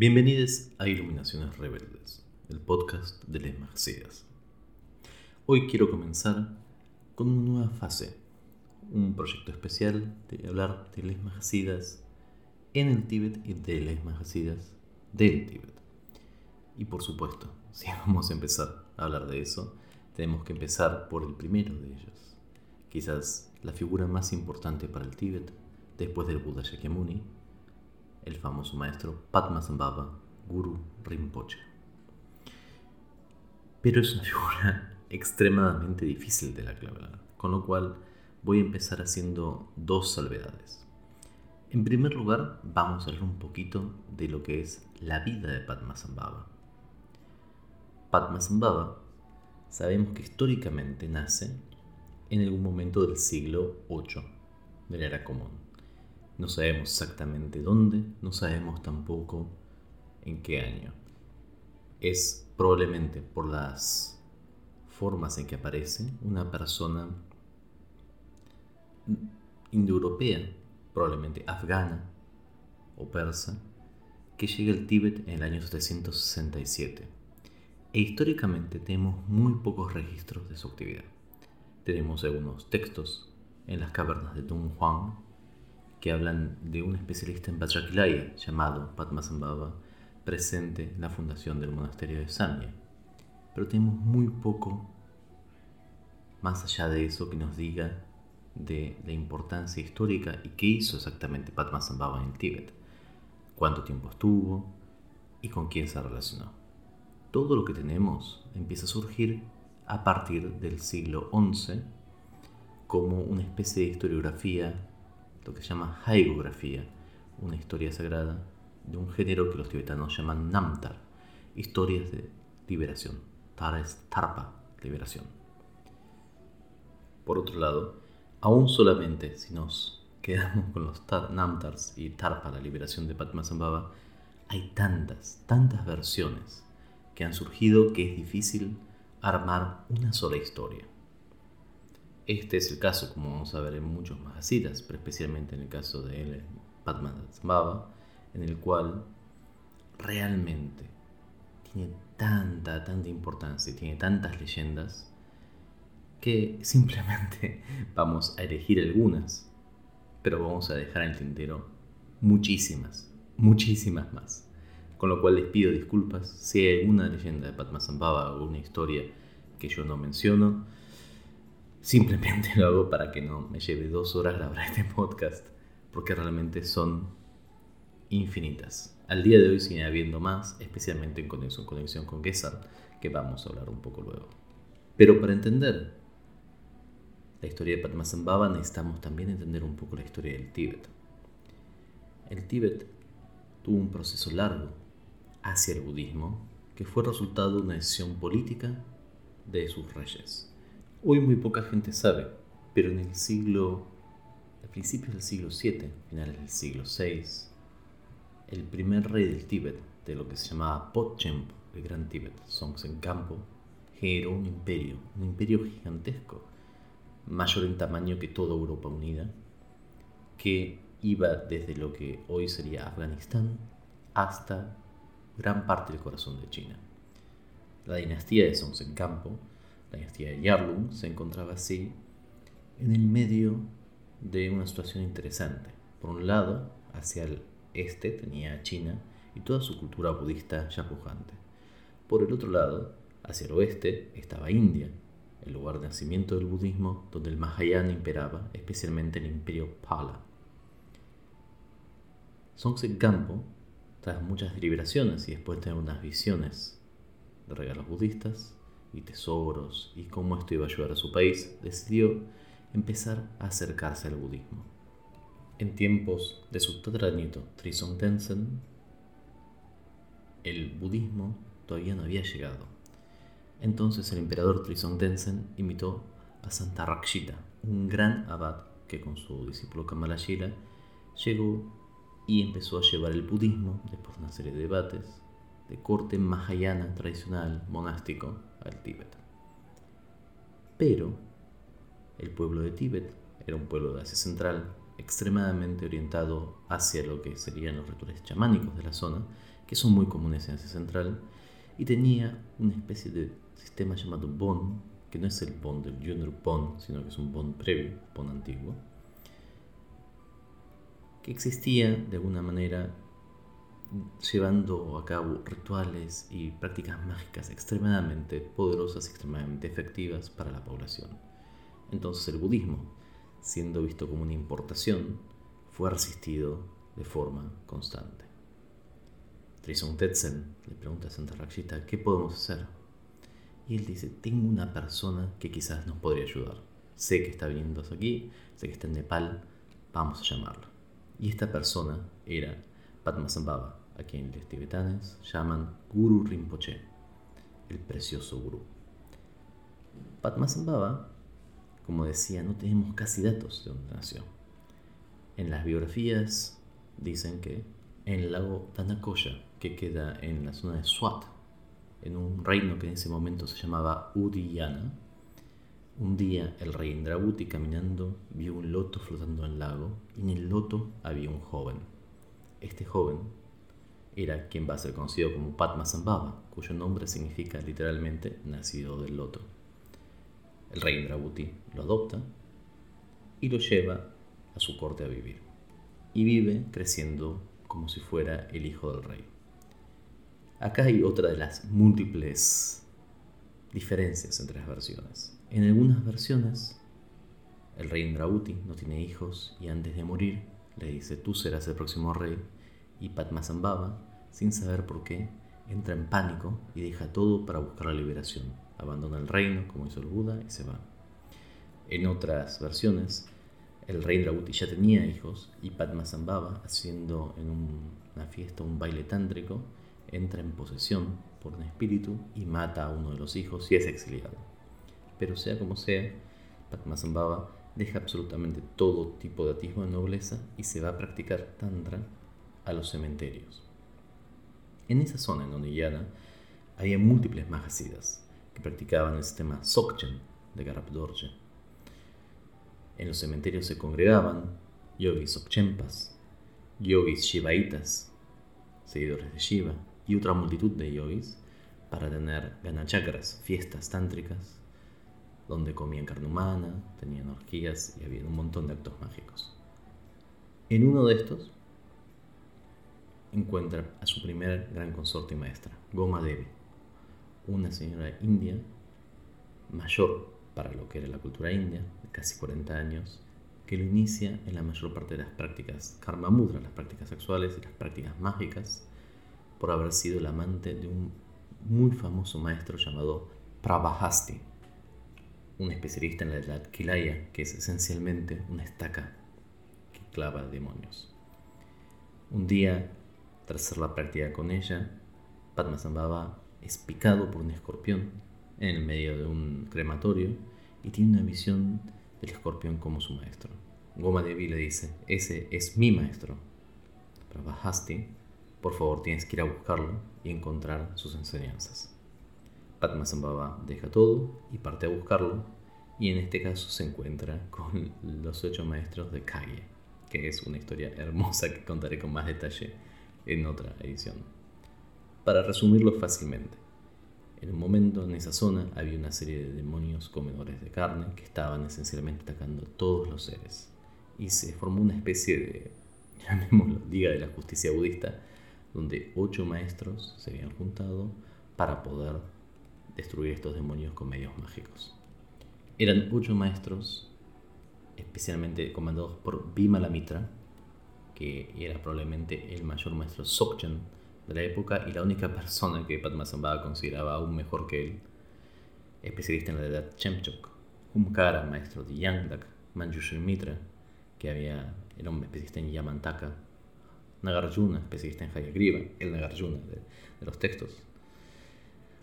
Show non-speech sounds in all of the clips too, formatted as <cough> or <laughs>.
Bienvenidos a Iluminaciones Rebeldes, el podcast de Les Marcidas. Hoy quiero comenzar con una nueva fase, un proyecto especial de hablar de Les Marcidas en el Tíbet y de Les Marcidas del Tíbet. Y por supuesto, <laughs> si vamos a empezar a hablar de eso, tenemos que empezar por el primero de ellos, quizás la figura más importante para el Tíbet después del Buda Shakyamuni, el famoso maestro Padmasambhava Guru Rinpoche. Pero es una <laughs> figura extremadamente difícil de la con lo cual voy a empezar haciendo dos salvedades. En primer lugar, vamos a hablar un poquito de lo que es la vida de Padmasambhava. Padmasambhava sabemos que históricamente nace en algún momento del siglo VIII de la era común no sabemos exactamente dónde, no sabemos tampoco en qué año. Es probablemente por las formas en que aparece una persona indoeuropea, probablemente afgana o persa, que llega al Tíbet en el año 767. E históricamente tenemos muy pocos registros de su actividad. Tenemos algunos textos en las cavernas de Dunhuang que hablan de un especialista en Vajrakhilaya llamado Padmasambhava, presente en la fundación del monasterio de Samya. Pero tenemos muy poco más allá de eso que nos diga de la importancia histórica y qué hizo exactamente Padmasambhava en Tíbet, cuánto tiempo estuvo y con quién se relacionó. Todo lo que tenemos empieza a surgir a partir del siglo XI como una especie de historiografía lo que se llama haigografía, una historia sagrada de un género que los tibetanos llaman namtar, historias de liberación. Tara es tarpa, liberación. Por otro lado, aún solamente si nos <laughs> quedamos con los namtars y tarpa, la liberación de Padmasambhava, hay tantas, tantas versiones que han surgido que es difícil armar una sola historia. Este es el caso, como vamos a ver en muchos Mahasiddhas, pero especialmente en el caso de él, Padmasambhava, en el cual realmente tiene tanta, tanta importancia tiene tantas leyendas que <laughs> simplemente vamos a elegir algunas, pero vamos a dejar en el tintero muchísimas, muchísimas más. Con lo cual les pido disculpas si hay alguna leyenda de Padmasambhava o una historia que yo no menciono Simplemente lo hago para que no me lleve dos horas grabar este podcast, porque realmente son infinitas. Al día de hoy sigue habiendo más, especialmente en conexión, conexión con Gesar, que vamos a hablar un poco luego. Pero para entender la historia de Padmasambhava necesitamos también entender un poco la historia del Tíbet. El Tíbet tuvo un proceso largo hacia el budismo que fue resultado de una decisión política de sus reyes. Hoy muy poca gente sabe, pero en el siglo, a principios del siglo VII, finales del siglo VI, el primer rey del Tíbet, de lo que se llamaba Potchempo, el Gran Tíbet, Songtsen Campo, generó un imperio, un imperio gigantesco, mayor en tamaño que toda Europa unida, que iba desde lo que hoy sería Afganistán hasta gran parte del corazón de China. La dinastía de Songtsen Campo la dinastía de Yarlung se encontraba así en el medio de una situación interesante. Por un lado, hacia el este tenía China y toda su cultura budista ya pujante. Por el otro lado, hacia el oeste, estaba India, el lugar de nacimiento del budismo donde el Mahayana imperaba, especialmente el imperio Pala. Songtse Gampo, tras muchas deliberaciones y después de unas visiones de regalos budistas, y tesoros y cómo esto iba a ayudar a su país, decidió empezar a acercarse al budismo. En tiempos de su tataranieto Trisong Tenzin, el budismo todavía no había llegado. Entonces el emperador Trisong Tenzin invitó a Santa Rakshita, un gran abad que con su discípulo Kamalayila llegó y empezó a llevar el budismo, después de una serie de debates, de corte mahayana tradicional monástico al Tíbet. Pero el pueblo de Tíbet era un pueblo de Asia Central extremadamente orientado hacia lo que serían los rituales chamánicos de la zona que son muy comunes en Asia Central, y tenía una especie de sistema llamado Bon, que no es el Bon del Junior Bon, sino que es un Bon previo, Bon antiguo, que existía de alguna manera llevando a cabo rituales y prácticas mágicas extremadamente poderosas y extremadamente efectivas para la población. Entonces el budismo, siendo visto como una importación, fue resistido de forma constante. Trisong Tetsen le pregunta a Santa Rakshita, ¿qué podemos hacer? Y él dice, tengo una persona que quizás nos podría ayudar. Sé que está viniendo aquí, sé que está en Nepal, vamos a llamarlo. Y esta persona era Padmasambhava, a quien los tibetanes llaman Guru Rinpoche, el precioso gurú. Padmasambhava, como decía, no tenemos casi datos de dónde nació. En las biografías dicen que en el lago Tanakoya, que queda en la zona de Swat, en un reino que en ese momento se llamaba Udiyana, un día el rey Indrabuti caminando vio un loto flotando en el lago y en el loto había un joven. Este joven era quien va a ser conocido como Padmasambhava, cuyo nombre significa literalmente nacido del loto. El rey Indrabuti lo adopta y lo lleva a su corte a vivir. Y vive creciendo como si fuera el hijo del rey. Acá hay otra de las múltiples diferencias entre las versiones. En algunas versiones, el rey Indrauti no tiene hijos y antes de morir le dice tú serás el próximo rey y Padmasambhava, sin saber por qué, entra en pánico y deja todo para buscar la liberación. Abandona el reino como hizo el Buda y se va. En otras versiones, el rey Indrauti ya tenía hijos y Padmasambhava, haciendo en una fiesta un baile tántrico, entra en posesión por un espíritu y mata a uno de los hijos y es exiliado. Pero sea como sea, Padmasambhava deja absolutamente todo tipo de atisbo de nobleza y se va a practicar tantra a los cementerios. En esa zona en Oniyana había múltiples mahasidas que practicaban el sistema Sokchen de Garab En los cementerios se congregaban yogis Sokchenpas, yogis Shivaitas, seguidores de Shiva, y otra multitud de yogis para tener ganachakras, fiestas tántricas, donde comían carne humana, tenían orgías y había un montón de actos mágicos. En uno de estos encuentra a su primer gran consorte y maestra, Goma Devi, una señora india mayor para lo que era la cultura india, de casi 40 años, que lo inicia en la mayor parte de las prácticas karma mudra, las prácticas sexuales y las prácticas mágicas, por haber sido el amante de un muy famoso maestro llamado Prabhasti, un especialista en la edad Kilaya, que es esencialmente una estaca que clava demonios. Un día, tras hacer la práctica con ella, Padmasambhava es picado por un escorpión en el medio de un crematorio y tiene una visión del escorpión como su maestro. Goma Devi le dice, ese es mi maestro. Prabhasti por favor tienes que ir a buscarlo y encontrar sus enseñanzas. Padmasambhava deja todo y parte a buscarlo y en este caso se encuentra con los ocho maestros de Kage, que es una historia hermosa que contaré con más detalle en otra edición. Para resumirlo fácilmente, en un momento en esa zona había una serie de demonios comedores de carne que estaban esencialmente atacando a todos los seres y se formó una especie de, <laughs> llamémoslo, Liga de la Justicia Budista donde ocho maestros se habían juntado para poder destruir estos demonios con medios mágicos. Eran ocho maestros, especialmente comandados por Vimalamitra, que era probablemente el mayor maestro Sokchen de la época y la única persona que Padmasambhava consideraba aún mejor que él, especialista en la edad Chemchok, Humkara, maestro de Yangdak, Manjushri Mitra, que había, era un especialista en Yamantaka, Nagarjuna, especialista en Hayagriva, el Nagarjuna de los textos.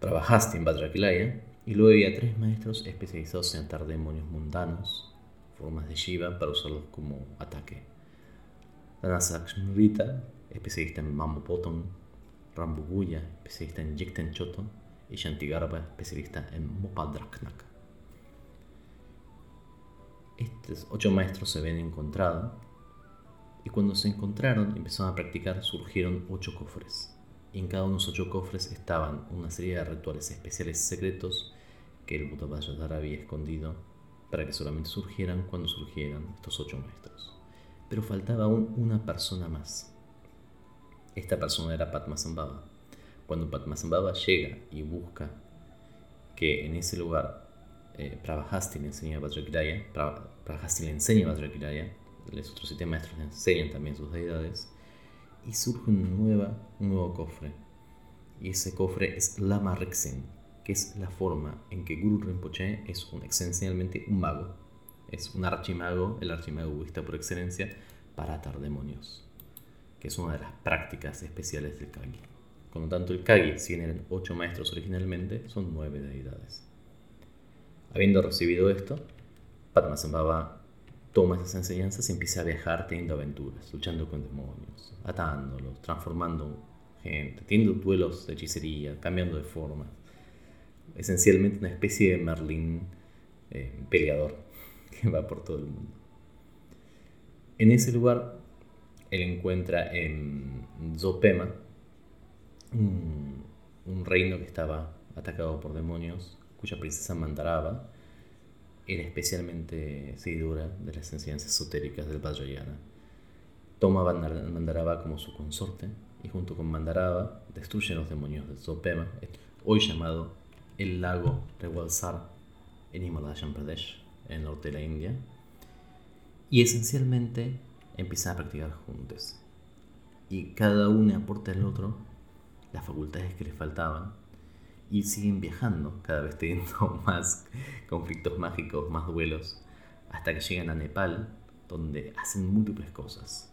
Trabajaste en Bhadraquilaya y luego había tres maestros especializados en atar demonios mundanos, formas de Shiva, para usarlos como ataque. Danasakshmrita, especialista en Mambopoton, Rambuguya, especialista en Yikten Choto, y Shantigarba, especialista en Mopadraknak. Estos ocho maestros se habían encontrado y cuando se encontraron y empezaron a practicar surgieron ocho cofres. En cada uno de los ocho cofres estaban una serie de rituales especiales secretos que el Buddha había escondido para que solamente surgieran cuando surgieran estos ocho maestros. Pero faltaba aún una persona más. Esta persona era Padmasambhava. Cuando Padmasambhava llega y busca que en ese lugar eh, Prabhasti le enseña a Vajrakiraya, Prabhasti le enseña a los otros siete maestros le enseñan también sus deidades, y surge un, nueva, un nuevo cofre. Y ese cofre es Lama Rexen, que es la forma en que Guru Rinpoche es un, esencialmente un mago. Es un archimago, el archimago budista por excelencia, para atar demonios, que es una de las prácticas especiales del Kagi. Con lo tanto, el Kagi, si eran ocho maestros originalmente, son nueve deidades. Habiendo recibido esto, Padmasambhava toma esas enseñanzas y empieza a viajar teniendo aventuras, luchando con demonios, atándolos, transformando gente, teniendo duelos de hechicería, cambiando de forma. Esencialmente una especie de Merlín eh, peleador <laughs> que va por todo el mundo. En ese lugar, él encuentra en Zopema un, un reino que estaba atacado por demonios, cuya princesa Mandaraba era especialmente seguidora de las enseñanzas esotéricas del Vajrayana. Toma Mandaraba como su consorte y junto con Mandaraba destruye los demonios de Zopema, hoy llamado el lago Rewalsar en Himalayan Pradesh, en el norte de la India, y esencialmente empiezan a practicar juntos. Y cada uno aporta al otro las facultades que les faltaban y siguen viajando, cada vez teniendo <laughs> más conflictos mágicos, más duelos, hasta que llegan a Nepal, donde hacen múltiples cosas.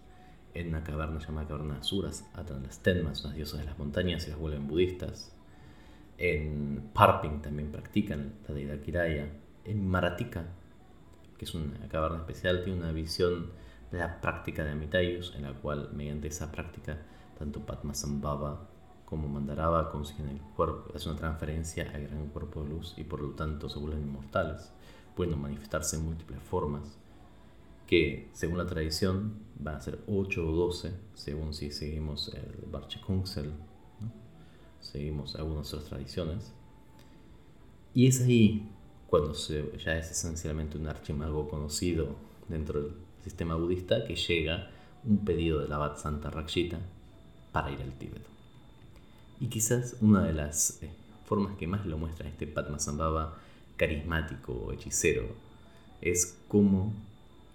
En una caverna llamada Caverna de Asuras, atan las Tenmas, unas diosas de las montañas, y las vuelven budistas. En Parping también practican la deidad Kiraya. En Maratika, que es una caverna especial, tiene una visión de la práctica de Amitayus, en la cual, mediante esa práctica, tanto Padmasambhava como Mandaraba consiguen el cuerpo, hace una transferencia al gran cuerpo de luz y por lo tanto se vuelven inmortales, pueden manifestarse en múltiples formas, que según la tradición van a ser 8 o 12, según si seguimos el Barche Kungsel, seguimos algunas otras tradiciones. Y es ahí cuando ya es esencialmente un archimago conocido dentro del sistema budista que llega un pedido de la Abad Santa Rakshita para ir al Tíbet. Y quizás una de las eh, formas que más lo muestra este Padmasambhava carismático o hechicero es cómo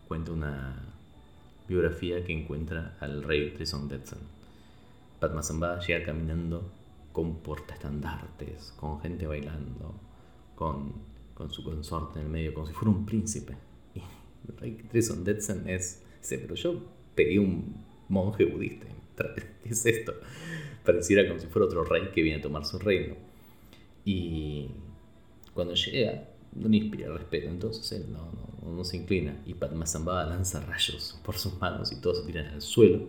cuenta una biografía que encuentra al rey Trisongdetsen. Padmasambhava llega caminando con portaestandartes, con gente bailando, con, con, su consorte en el medio, como si fuera un príncipe. Y el rey Trisongdetsen es, dice, pero yo pedí un monje budista. ¿Qué <laughs> es esto? pareciera como si fuera otro rey que viene a tomar su reino. Y cuando llega, no le inspira respeto, entonces él no, no, se inclina. Y Padmasambhava lanza rayos por sus manos y todos se tiran al suelo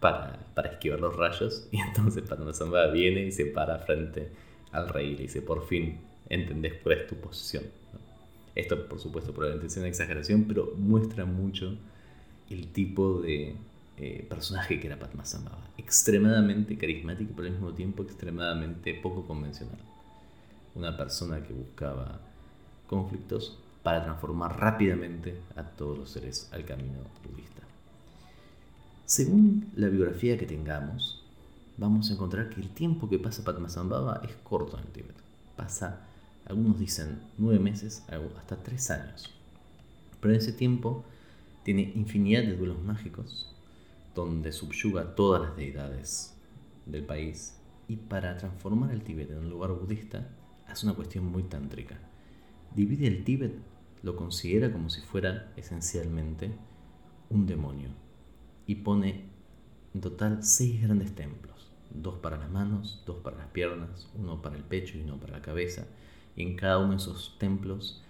para, para esquivar los rayos. <laughs> Y entonces Padmasambhava viene y se para frente al rey y le dice: Por fin entendés cuál es tu posición. Esto, por supuesto, probablemente sea una exageración, pero muestra mucho el tipo de eh, personaje que era Padmasambhava. Extremadamente carismático, pero al mismo tiempo extremadamente poco convencional. Una persona que buscaba conflictos para transformar rápidamente a todos los seres al camino budista. Según la biografía que tengamos, vamos a encontrar que el tiempo que pasa Padmasambhava es corto en el Tíbet. Pasa, algunos dicen, nueve meses, hasta tres años. Pero en ese tiempo tiene infinidad de duelos mágicos, donde subyuga todas las deidades del país. Y para transformar el Tíbet en un lugar budista hace una cuestión muy tántrica. Divide el Tíbet, lo considera como si fuera esencialmente un demonio. Y pone en total seis grandes templos, dos para las manos, dos para las piernas, uno para el pecho y uno para la cabeza, y en cada uno de esos templos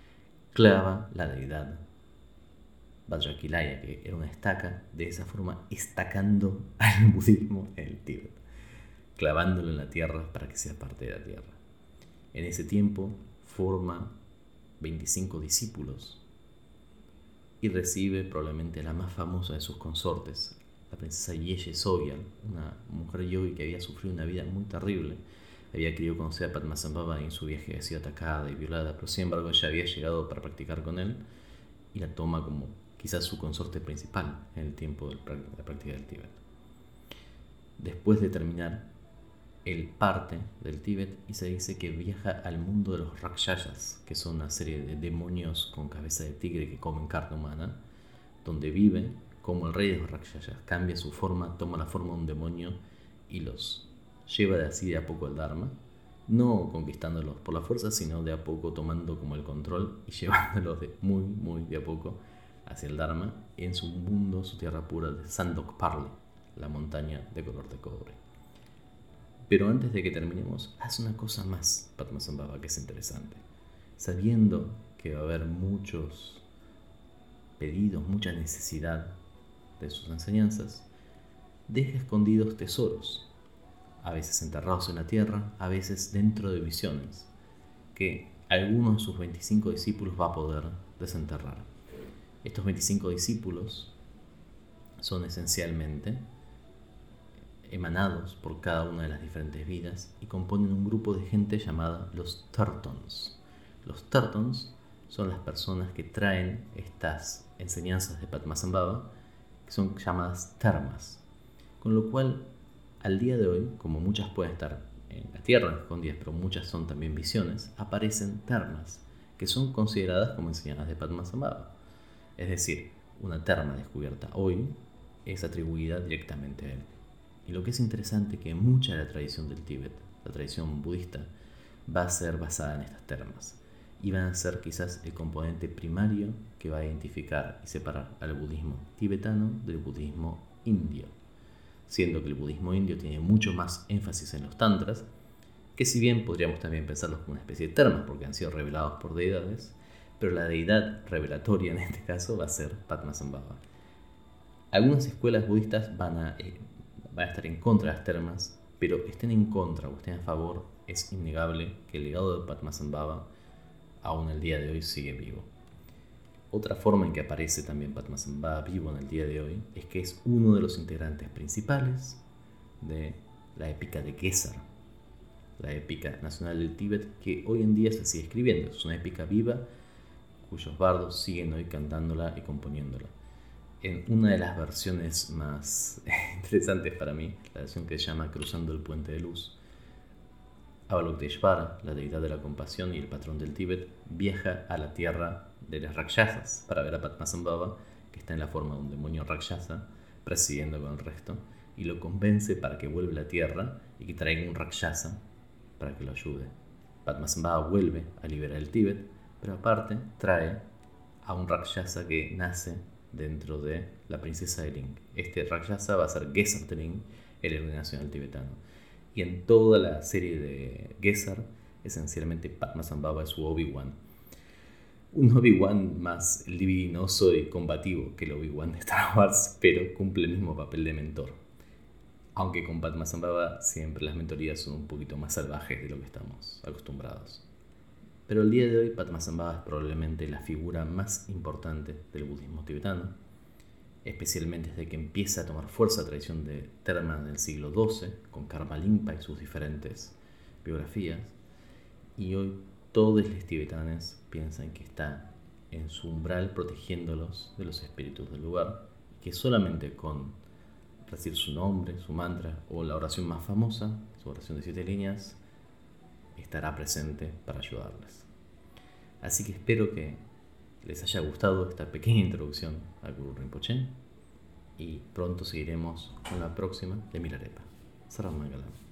clava la deidad Vajrakilaya, que era una estaca, de esa forma estacando <laughs> al budismo en el Tíbet, clavándolo en la tierra para que sea parte de la tierra. En ese tiempo forma 25 discípulos y recibe probablemente la más famosa de sus consortes, la princesa Yeye Sogyal, una mujer yogi que había sufrido una vida muy terrible. Había querido conocer a Padmasambhava y en su viaje había sido atacada y violada, pero sin embargo ella había llegado para practicar con él y la toma como quizás su consorte principal en el tiempo de la práctica del Tíbet. Después de terminar, él parte del Tíbet y se dice que viaja al mundo de los Rakshasas, que son una serie de demonios con cabeza de tigre que comen carne humana, donde vive como el rey de los Rakshasas, cambia su forma, toma la forma de un demonio y los lleva de así de a poco al Dharma, no conquistándolos por la fuerza, sino de a poco tomando como el control y <laughs> llevándolos de muy, muy de a poco hacia el Dharma en su mundo, su tierra pura de Sandok Parle, la montaña de color de cobre. Pero antes de que terminemos, haz una cosa más, Padmasambhava, que es interesante. Sabiendo que va a haber muchos pedidos, mucha necesidad de sus enseñanzas, deja escondidos tesoros, a veces enterrados en la tierra, a veces dentro de visiones, que algunos de sus 25 discípulos va a poder desenterrar. Estos 25 discípulos son esencialmente emanados por cada una de las diferentes vidas y componen un grupo de gente llamada los Turtons. Los Turtons son las personas que traen estas enseñanzas de Padmasambhava, que son llamadas termas. Con lo cual, al día de hoy, como muchas pueden estar en la tierra escondidas, pero muchas son también visiones, aparecen termas, que son consideradas como enseñanzas de Padmasambhava. Es decir, una terma descubierta hoy es atribuida directamente a él. Y lo que es interesante es que mucha de la tradición del Tíbet, la tradición budista, va a ser basada en estas termas. Y van a ser quizás el componente primario que va a identificar y separar al budismo tibetano del budismo indio. Siendo que el budismo indio tiene mucho más énfasis en los tantras, que si bien podríamos también pensarlos como una especie de termas porque han sido revelados por deidades, pero la deidad revelatoria en este caso va a ser Padmasambhava. Algunas escuelas budistas van a eh, va a estar en contra de las termas, pero estén en contra o estén a favor, es innegable que el legado de Padmasambhava aún el día de hoy sigue vivo. Otra forma en que aparece también Padmasambhava vivo en el día de hoy es que es uno de los integrantes principales de la épica de Gesar, la épica nacional del Tíbet, que hoy en día se sigue escribiendo. Es una épica viva cuyos bardos siguen hoy cantándola y componiéndola en una de las versiones más <laughs> interesantes para mí, la versión que se llama Cruzando el Puente de Luz, Avalokiteshvara, la deidad de la compasión y el patrón del Tíbet, viaja a la tierra de las Rakshasas para ver a Padmasambhava, que está en la forma de un demonio Rakshasa, presidiendo con el resto, y lo convence para que vuelva a la tierra y que traiga un Rakshasa para que lo ayude. Padmasambhava vuelve a liberar el Tíbet, pero aparte trae a un Rakshasa que nace dentro de la princesa de Link. Este Rakshasa va a ser Gesar de Link, el héroe nacional tibetano. Y en toda la serie de Gesar, esencialmente Padmasambhava es su Obi-Wan. Un Obi-Wan más libidinoso y combativo que el Obi-Wan de Star Wars, pero cumple el mismo papel de mentor. Aunque con Padmasambhava siempre las mentorías son un poquito más salvajes de lo que estamos acostumbrados. Pero el día de hoy Padmasambhava es probablemente la figura más importante del budismo tibetano, especialmente desde que empieza a tomar fuerza la tradición de Terma del siglo XII, con Karma Limpa y sus diferentes biografías, y hoy todos los tibetanos piensan que está en su umbral protegiéndolos de los espíritus del lugar, que solamente con decir su nombre, su mantra o la oración más famosa, su oración de siete líneas, estará presente para ayudarles. Así que espero que les haya gustado esta pequeña introducción al Guru Rinpoche y pronto seguiremos con la próxima de Milarepa. Saram.